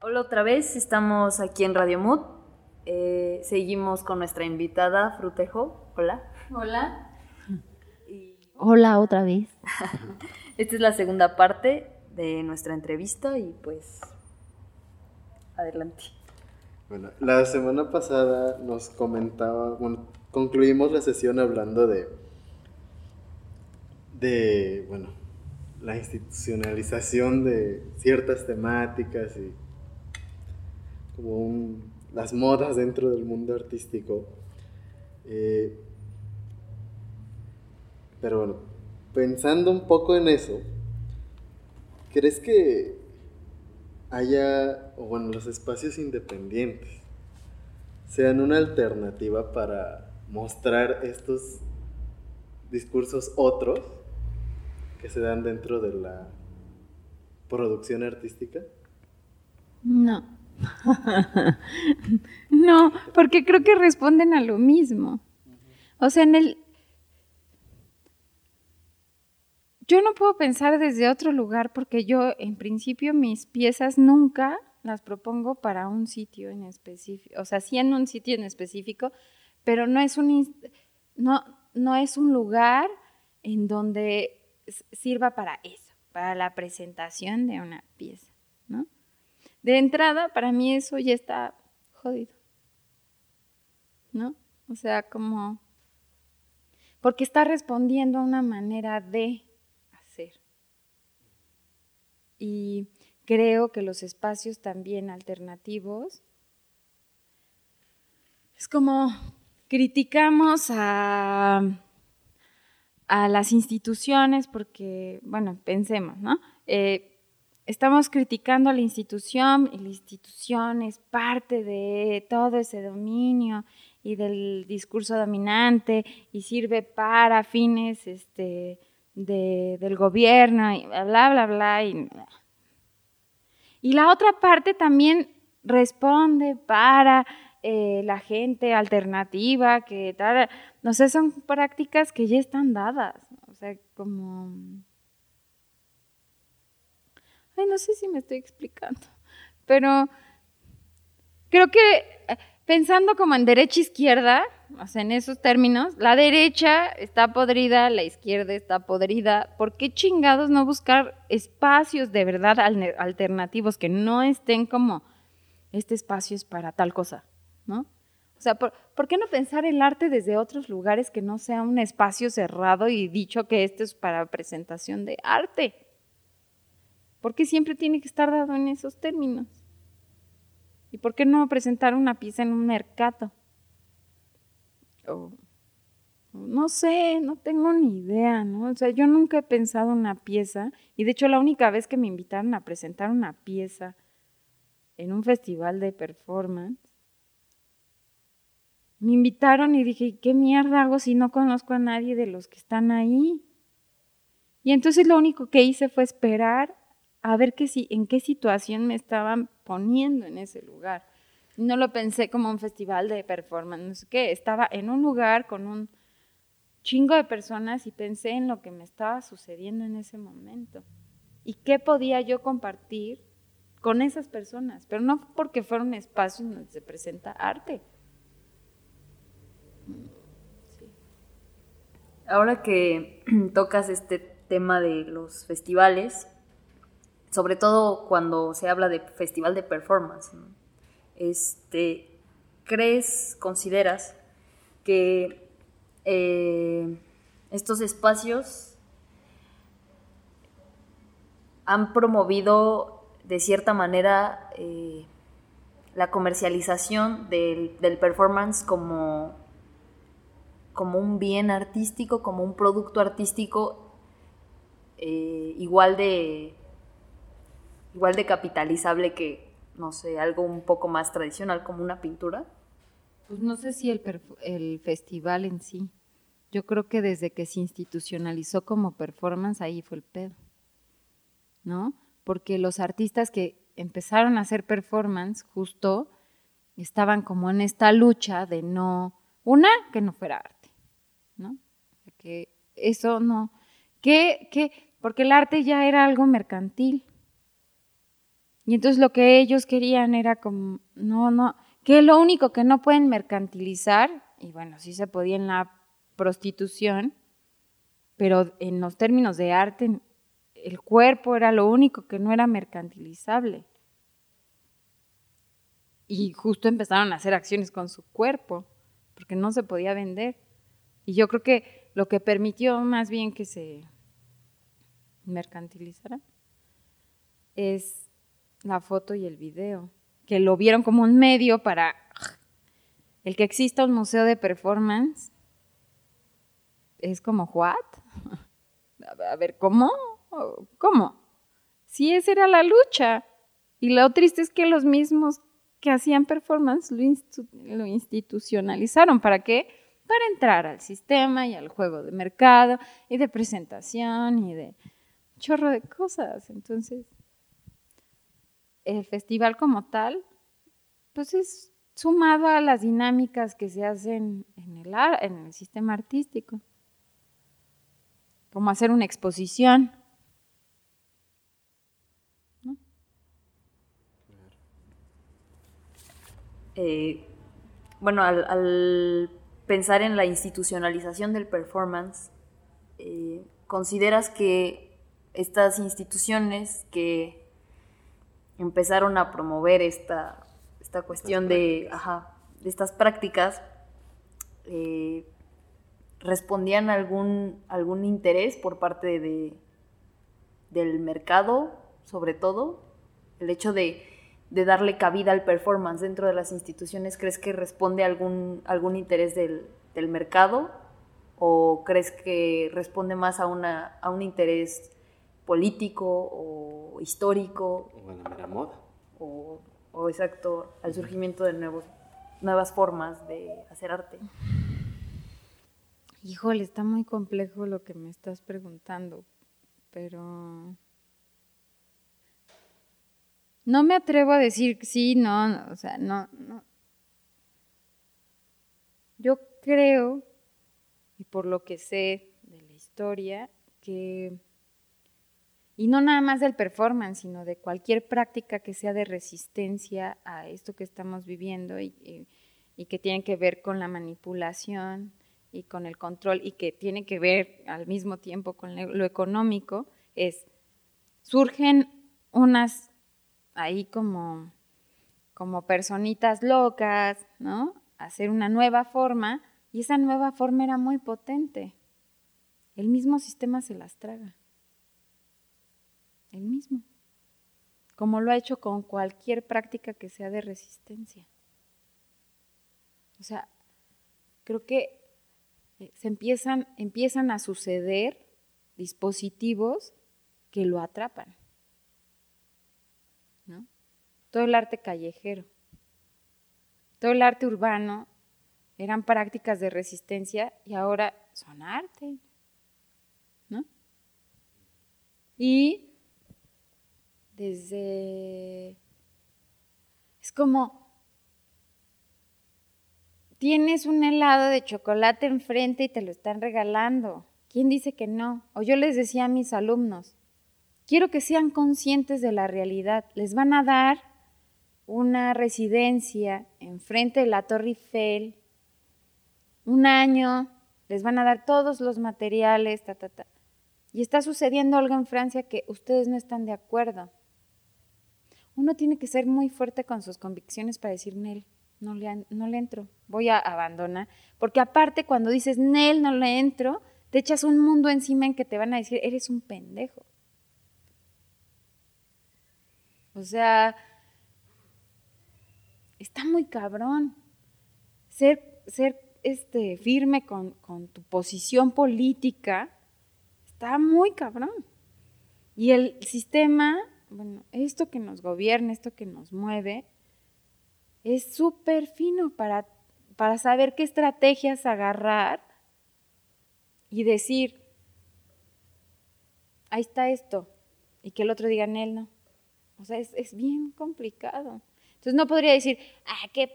Hola otra vez, estamos aquí en Radio Mood. Eh, seguimos con nuestra invitada Frutejo. Hola. Hola. Hola otra vez. Esta es la segunda parte de nuestra entrevista y pues adelante. Bueno, la semana pasada nos comentaba, bueno, concluimos la sesión hablando de, de, bueno, la institucionalización de ciertas temáticas y como un, las modas dentro del mundo artístico. Eh, pero bueno, pensando un poco en eso, ¿crees que haya, o bueno, los espacios independientes sean una alternativa para mostrar estos discursos otros que se dan dentro de la producción artística? No. no, porque creo que responden a lo mismo. O sea, en el... Yo no puedo pensar desde otro lugar porque yo, en principio, mis piezas nunca las propongo para un sitio en específico. O sea, sí en un sitio en específico, pero no es un, no, no es un lugar en donde sirva para eso, para la presentación de una pieza, ¿no? De entrada, para mí eso ya está jodido, ¿no? O sea, como... Porque está respondiendo a una manera de hacer. Y creo que los espacios también alternativos es como criticamos a a las instituciones, porque, bueno, pensemos, ¿no? Eh, estamos criticando a la institución y la institución es parte de todo ese dominio y del discurso dominante y sirve para fines este, del gobierno y bla, bla, bla. Y, y la otra parte también responde para eh, la gente alternativa, que tal, no sé, son prácticas que ya están dadas, o sea, como... Ay, no sé si me estoy explicando, pero creo que eh, pensando como en derecha-izquierda, o sea, en esos términos, la derecha está podrida, la izquierda está podrida. ¿Por qué chingados no buscar espacios de verdad alternativos que no estén como este espacio es para tal cosa? ¿No? O sea, ¿por, qué no pensar el arte desde otros lugares que no sea un espacio cerrado y dicho que este es para presentación de arte? ¿Por qué siempre tiene que estar dado en esos términos? ¿Y por qué no presentar una pieza en un mercado? no sé, no tengo ni idea, ¿no? O sea, yo nunca he pensado una pieza, y de hecho la única vez que me invitaron a presentar una pieza en un festival de performance, me invitaron y dije, ¿qué mierda hago si no conozco a nadie de los que están ahí? Y entonces lo único que hice fue esperar a ver qué, en qué situación me estaban poniendo en ese lugar. No lo pensé como un festival de performance, no estaba en un lugar con un chingo de personas y pensé en lo que me estaba sucediendo en ese momento. Y qué podía yo compartir con esas personas, pero no porque fuera un espacio donde se presenta arte. Ahora que tocas este tema de los festivales, sobre todo cuando se habla de festival de performance, este, ¿crees, consideras que eh, estos espacios han promovido de cierta manera eh, la comercialización del, del performance como como un bien artístico, como un producto artístico eh, igual de igual de capitalizable que, no sé, algo un poco más tradicional como una pintura? Pues no sé si el, el festival en sí. Yo creo que desde que se institucionalizó como performance, ahí fue el pedo. ¿No? Porque los artistas que empezaron a hacer performance justo estaban como en esta lucha de no Una, que no fuera arte, ¿no? Que eso no, que, que, porque el arte ya era algo mercantil. Y entonces lo que ellos querían era como, no, no, que lo único que no pueden mercantilizar, y bueno, sí se podía en la prostitución, pero en los términos de arte, el cuerpo era lo único que no era mercantilizable. Y justo empezaron a hacer acciones con su cuerpo, porque no se podía vender. Y yo creo que lo que permitió más bien que se mercantilizara es la foto y el video, que lo vieron como un medio para el que exista un museo de performance. Es como, ¿what? A ver, ¿cómo? ¿Cómo? Si esa era la lucha. Y lo triste es que los mismos que hacían performance lo, institucionalizaron. ¿Para qué? Para entrar al sistema y al juego de mercado y de presentación y de chorro de cosas. Entonces, el festival como tal, pues es sumado a las dinámicas que se hacen en el, en el sistema artístico, como hacer una exposición, Eh, bueno, al, pensar en la institucionalización del performance, eh, ¿consideras que estas instituciones que empezaron a promover esta, esta cuestión de, de, estas prácticas eh, respondían a algún, algún interés por parte de, del mercado, sobre todo? El hecho de de darle cabida al performance dentro de las instituciones, ¿crees que responde a algún, algún interés del, mercado? ¿O crees que responde más a, una, a un interés político o histórico? O a la mera moda. O, o exacto, al surgimiento de nuevos, nuevas formas de hacer arte. Híjole, está muy complejo lo que me estás preguntando, pero no me atrevo a decir sí, no, o sea, no, no. Yo creo, y por lo que sé de la historia, que, y no nada más del performance, sino de cualquier práctica que sea de resistencia a esto que estamos viviendo y, y que tiene que ver con la manipulación y con el control y que tiene que ver al mismo tiempo con lo económico, es, surgen unas ahí como, como personitas locas, ¿no? Hacer una nueva forma y esa nueva forma era muy potente. El mismo sistema se las traga. El mismo. Como lo ha hecho con cualquier práctica que sea de resistencia. O sea, creo que eh, se empiezan, empiezan a suceder dispositivos que lo atrapan todo el arte callejero, todo el arte urbano eran prácticas de resistencia y ahora son arte. ¿no? Y desde... Es como... Tienes un helado de chocolate enfrente y te lo están regalando. ¿Quién dice que no? O yo les decía a mis alumnos, quiero que sean conscientes de la realidad. Les van a dar una residencia enfrente de la Torre Eiffel, un año, les van a dar todos los materiales, ta, ta, ta. Y está sucediendo algo en Francia que ustedes no están de acuerdo. Uno tiene que ser muy fuerte con sus convicciones para decir, Nel, no le, no le entro, voy a abandonar. Porque aparte cuando dices, Nel, no le entro, te echas un mundo encima en que te van a decir, eres un pendejo. O sea, está muy cabrón. Ser, ser este, firme con, con tu posición política está muy cabrón. Y el sistema, bueno, esto que nos gobierna, esto que nos mueve, es súper fino para, para saber qué estrategias agarrar y decir, ahí está esto, y que el otro diga, él no. O sea, es, es bien complicado. Entonces no podría decir, ah, qué,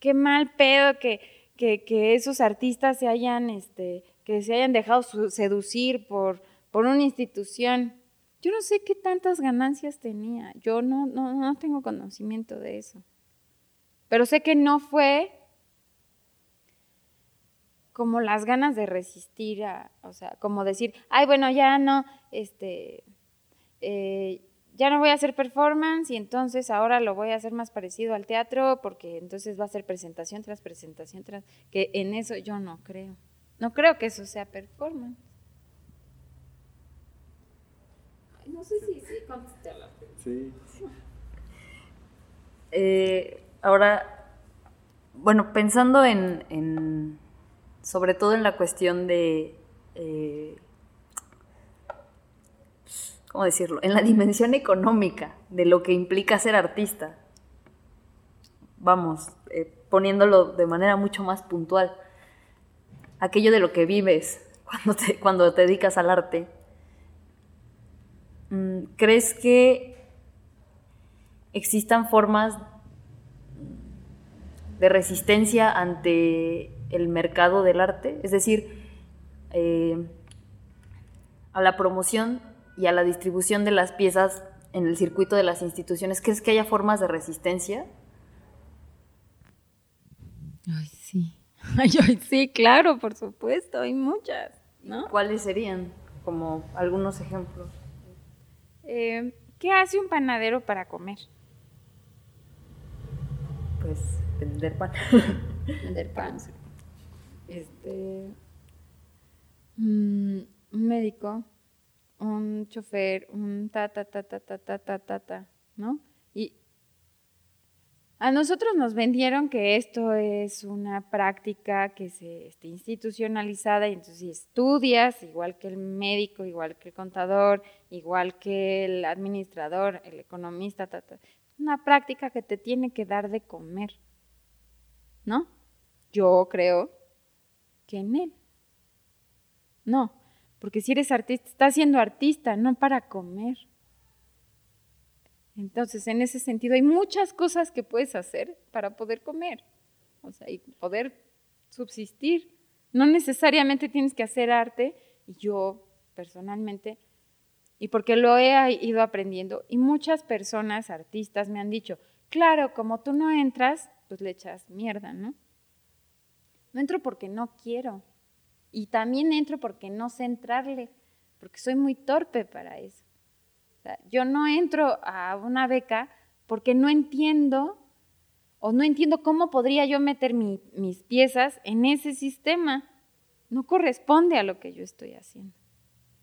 qué mal pedo que, que, que esos artistas se hayan, este, que se hayan dejado seducir por, por una institución. Yo no sé qué tantas ganancias tenía, yo no, no, no tengo conocimiento de eso. Pero sé que no fue como las ganas de resistir a, o sea, como decir, ay, bueno, ya no, este, eh, ya no voy a hacer performance y entonces ahora lo voy a hacer más parecido al teatro porque entonces va a ser presentación tras presentación tras, que en eso yo no creo. No creo que eso sea performance. No sé si sí contesté la Sí. Eh, ahora, bueno, pensando en sobre todo en la cuestión de, eh, ¿cómo decirlo?, en la dimensión económica de lo que implica ser artista. Vamos, eh, poniéndolo de manera mucho más puntual. Aquello de lo que vives cuando te, cuando te dedicas al arte. Mm, ¿Crees que existan formas de resistencia ante el mercado del arte, es decir, eh, a la promoción y a la distribución de las piezas en el circuito de las instituciones. ¿Crees que haya formas de resistencia? Ay, sí. Ay, sí, claro, por supuesto, hay muchas, ¿no? ¿Cuáles serían? Como algunos ejemplos. Eh, ¿Qué hace un panadero para comer? Pues vender pan. vender pan este, mm, un médico, un chofer, un ta, ta, ta, ta, ta, ta, ta, ta, ta, ¿no? Y a nosotros nos vendieron que esto es una práctica que se esté institucionalizada y entonces estudias, igual que el médico, igual que el contador, igual que el administrador, el economista, ta, ta, una práctica que te tiene que dar de comer, ¿no? Yo creo que en él. No, porque si eres artista, estás siendo artista, no para comer. Entonces, en ese sentido, hay muchas cosas que puedes hacer para poder comer, o sea, y poder subsistir. No necesariamente tienes que hacer arte, y yo personalmente, y porque lo he ido aprendiendo, y muchas personas, artistas, me han dicho, claro, como tú no entras, pues le echas mierda, ¿no? No entro porque no quiero. Y también entro porque no sé entrarle, porque soy muy torpe para eso. yo no entro a una beca porque no entiendo o no entiendo cómo podría yo meter mis piezas en ese sistema. No corresponde a lo que yo estoy haciendo.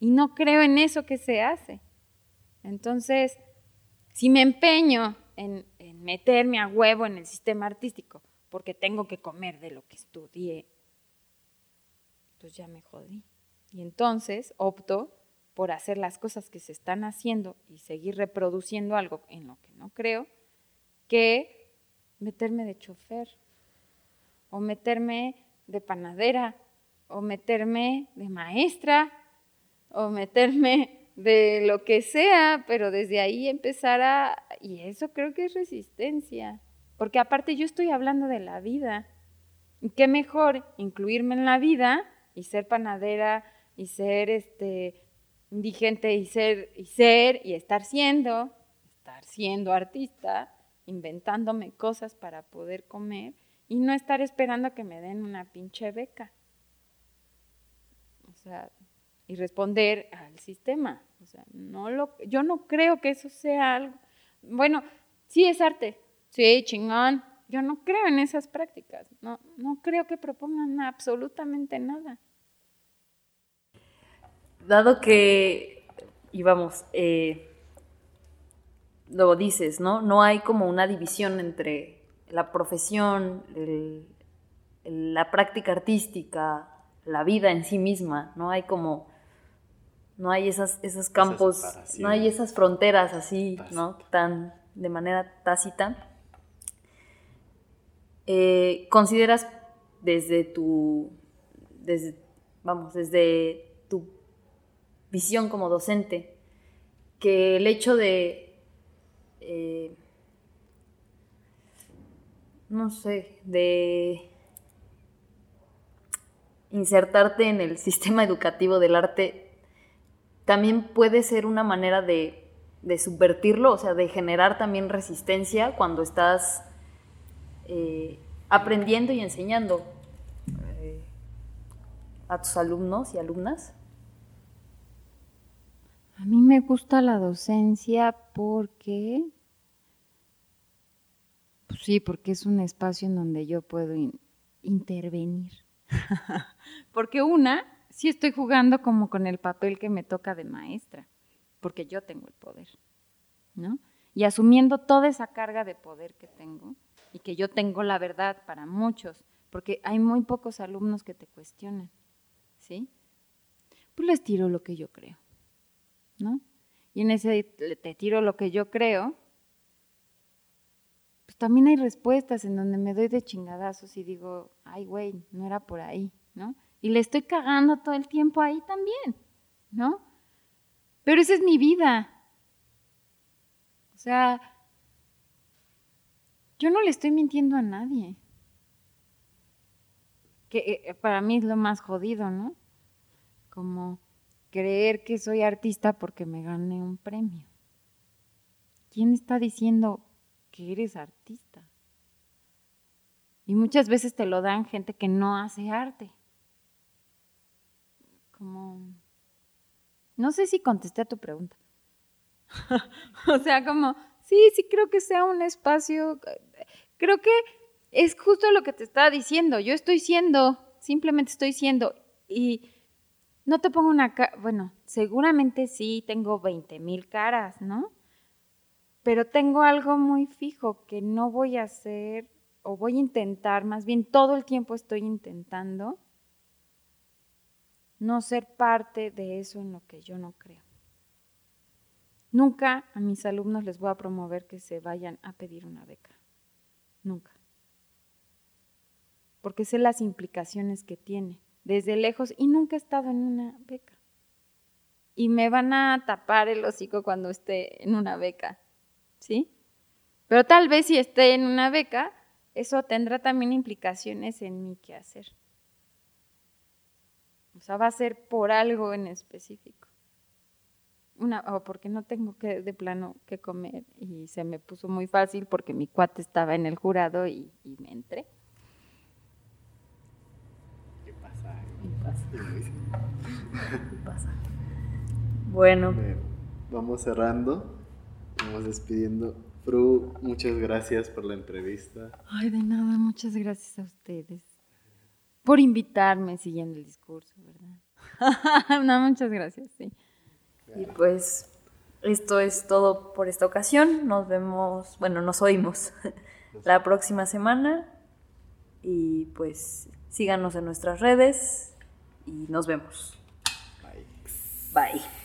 Y no creo en eso que se hace. Entonces, si me empeño en meterme a huevo en el sistema artístico porque tengo que comer de lo que estudié, pues ya me jodí. Y entonces opto por hacer las cosas que se están haciendo y seguir reproduciendo algo en lo que no creo, que meterme de chofer, o meterme de panadera, o meterme de maestra, o meterme de lo que sea, pero desde ahí empezar a... Y eso creo que es resistencia. Porque aparte yo estoy hablando de la vida. ¿Y qué mejor incluirme en la vida y ser panadera y ser este indigente y ser y ser y estar siendo, estar siendo artista, inventándome cosas para poder comer y no estar esperando que me den una pinche beca. O sea, y responder al sistema. O sea, no lo, yo no creo que eso sea algo. Bueno, sí es arte, Sí, chingón. Yo no creo en esas prácticas. No, no creo que propongan absolutamente nada. Dado que, y vamos, eh, lo dices, ¿no? No hay como una división entre la profesión, la práctica artística, la vida en sí misma, no hay como, no hay esas, esos campos, no hay esas fronteras así, ¿no? Tan de manera tácita. Eh, ¿Consideras desde tu, desde, vamos, desde tu visión como docente que el hecho de, eh, no sé, de insertarte en el sistema educativo del arte también puede ser una manera de, de subvertirlo, o sea, de generar también resistencia cuando estás eh, aprendiendo y enseñando eh, a tus alumnos y alumnas. A mí me gusta la docencia porque, pues sí, porque es un espacio en donde yo puedo intervenir. porque una, sí estoy jugando como con el papel que me toca de maestra, porque yo tengo el poder, ¿no? Y asumiendo toda esa carga de poder que tengo y que yo tengo la verdad para muchos, porque hay muy pocos alumnos que te cuestionan, ¿sí? Pues les tiro lo que yo creo. ¿no? Y en ese te tiro lo que yo creo, pues también hay respuestas en donde me doy de chingadazos y digo, ay, güey, no era por ahí, ¿no? Y le estoy cagando todo el tiempo ahí también, ¿no? Pero esa es mi vida. O sea, yo no le estoy mintiendo a nadie. Que eh, para mí es lo más jodido, ¿no? Como creer que soy artista porque me gané un premio. ¿Quién está diciendo que eres artista? Y muchas veces te lo dan gente que no hace arte. Como, no sé si contesté a tu pregunta. o sea, como, sí, sí creo que sea un espacio, creo que es justo lo que te estaba diciendo. Yo estoy siendo, simplemente estoy siendo. Y no te pongo una cara, bueno, seguramente sí tengo 20 mil caras, ¿no? Pero tengo algo muy fijo que no voy a hacer o voy a intentar, más bien todo el tiempo estoy intentando no ser parte de eso en lo que yo no creo. Nunca a mis alumnos les voy a promover que se vayan a pedir una beca. Nunca. Porque sé las implicaciones que tiene desde lejos y nunca he estado en una beca. Y me van a tapar el hocico cuando esté en una beca, ¿sí? Pero tal vez si esté en una beca, eso tendrá también implicaciones en mi quehacer. O sea, va a ser por algo en específico. Una, o porque no tengo que de plano que comer y se me puso muy fácil porque mi cuate estaba en el jurado y, y me entré. Bueno. Vamos cerrando. Vamos despidiendo. Fru, muchas gracias por la entrevista. Ay, de nada, muchas gracias a ustedes por invitarme siguiendo el discurso, ¿verdad? no, muchas gracias, sí. Y pues esto es todo por esta ocasión. Nos vemos, bueno, nos oímos la próxima semana y pues síganos en nuestras redes y nos vemos. Bye. Bye.